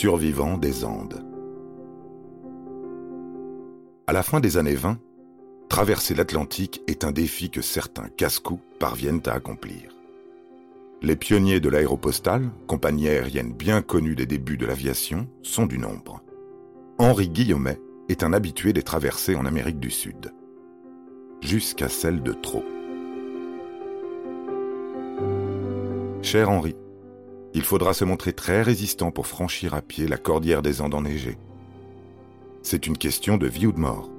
survivant des Andes. À la fin des années 20, traverser l'Atlantique est un défi que certains casse-cou parviennent à accomplir. Les pionniers de l'aéropostale, compagnie aérienne bien connue des débuts de l'aviation, sont du nombre. Henri Guillaumet est un habitué des traversées en Amérique du Sud. Jusqu'à celle de trop. Cher Henri, il faudra se montrer très résistant pour franchir à pied la cordillère des Andes enneigées. C'est une question de vie ou de mort.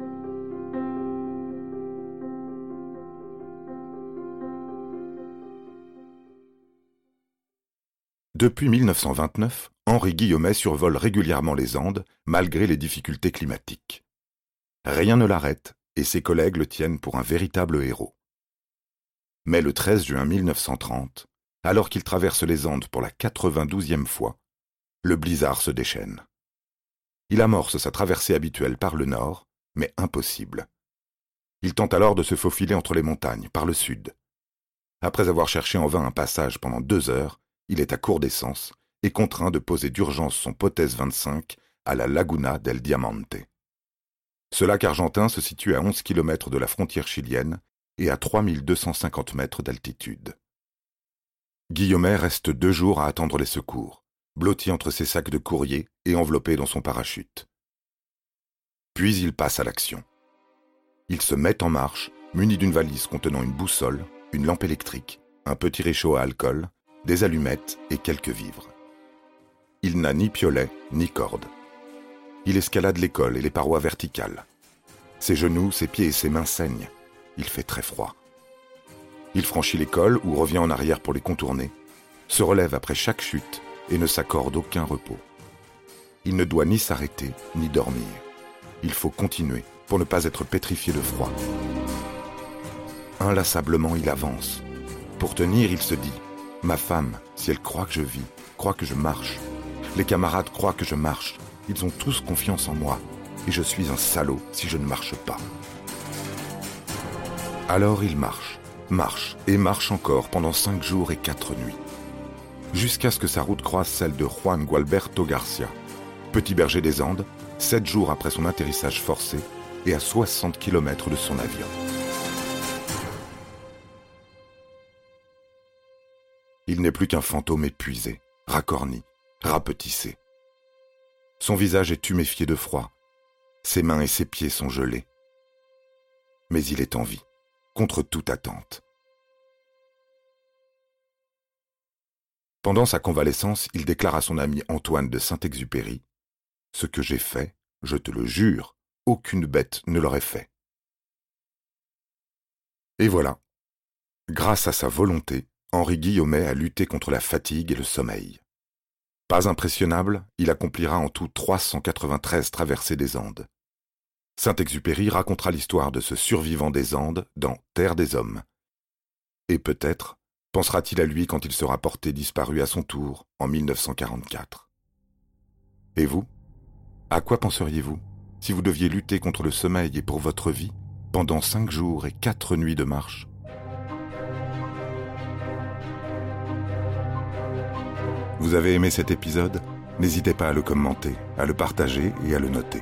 Depuis 1929, Henri Guillaumet survole régulièrement les Andes, malgré les difficultés climatiques. Rien ne l'arrête, et ses collègues le tiennent pour un véritable héros. Mais le 13 juin 1930, alors qu'il traverse les Andes pour la 92e fois, le blizzard se déchaîne. Il amorce sa traversée habituelle par le nord, mais impossible. Il tente alors de se faufiler entre les montagnes, par le sud. Après avoir cherché en vain un passage pendant deux heures, il est à court d'essence et contraint de poser d'urgence son Pothès 25 à la Laguna del Diamante. Ce lac argentin se situe à 11 km de la frontière chilienne et à 3250 mètres d'altitude. Guillaumet reste deux jours à attendre les secours, blotti entre ses sacs de courrier et enveloppé dans son parachute. Puis il passe à l'action. Il se met en marche, muni d'une valise contenant une boussole, une lampe électrique, un petit réchaud à alcool, des allumettes et quelques vivres. Il n'a ni piolet ni corde. Il escalade l'école et les parois verticales. Ses genoux, ses pieds et ses mains saignent. Il fait très froid. Il franchit l'école ou revient en arrière pour les contourner, se relève après chaque chute et ne s'accorde aucun repos. Il ne doit ni s'arrêter ni dormir. Il faut continuer pour ne pas être pétrifié de froid. Inlassablement, il avance. Pour tenir, il se dit Ma femme, si elle croit que je vis, croit que je marche. Les camarades croient que je marche. Ils ont tous confiance en moi. Et je suis un salaud si je ne marche pas. Alors il marche marche et marche encore pendant cinq jours et quatre nuits, jusqu'à ce que sa route croise celle de Juan Gualberto Garcia, petit berger des Andes, sept jours après son atterrissage forcé et à 60 km de son avion. Il n'est plus qu'un fantôme épuisé, racorni, rapetissé. Son visage est tuméfié de froid, ses mains et ses pieds sont gelés. Mais il est en vie contre toute attente. Pendant sa convalescence, il déclare à son ami Antoine de Saint-Exupéry Ce que j'ai fait, je te le jure, aucune bête ne l'aurait fait. Et voilà. Grâce à sa volonté, Henri Guillaumet a lutté contre la fatigue et le sommeil. Pas impressionnable, il accomplira en tout 393 traversées des Andes. Saint-Exupéry racontera l'histoire de ce survivant des Andes dans Terre des Hommes. Et peut-être pensera-t-il à lui quand il sera porté disparu à son tour en 1944. Et vous? À quoi penseriez-vous si vous deviez lutter contre le sommeil et pour votre vie pendant cinq jours et quatre nuits de marche? Vous avez aimé cet épisode? N'hésitez pas à le commenter, à le partager et à le noter.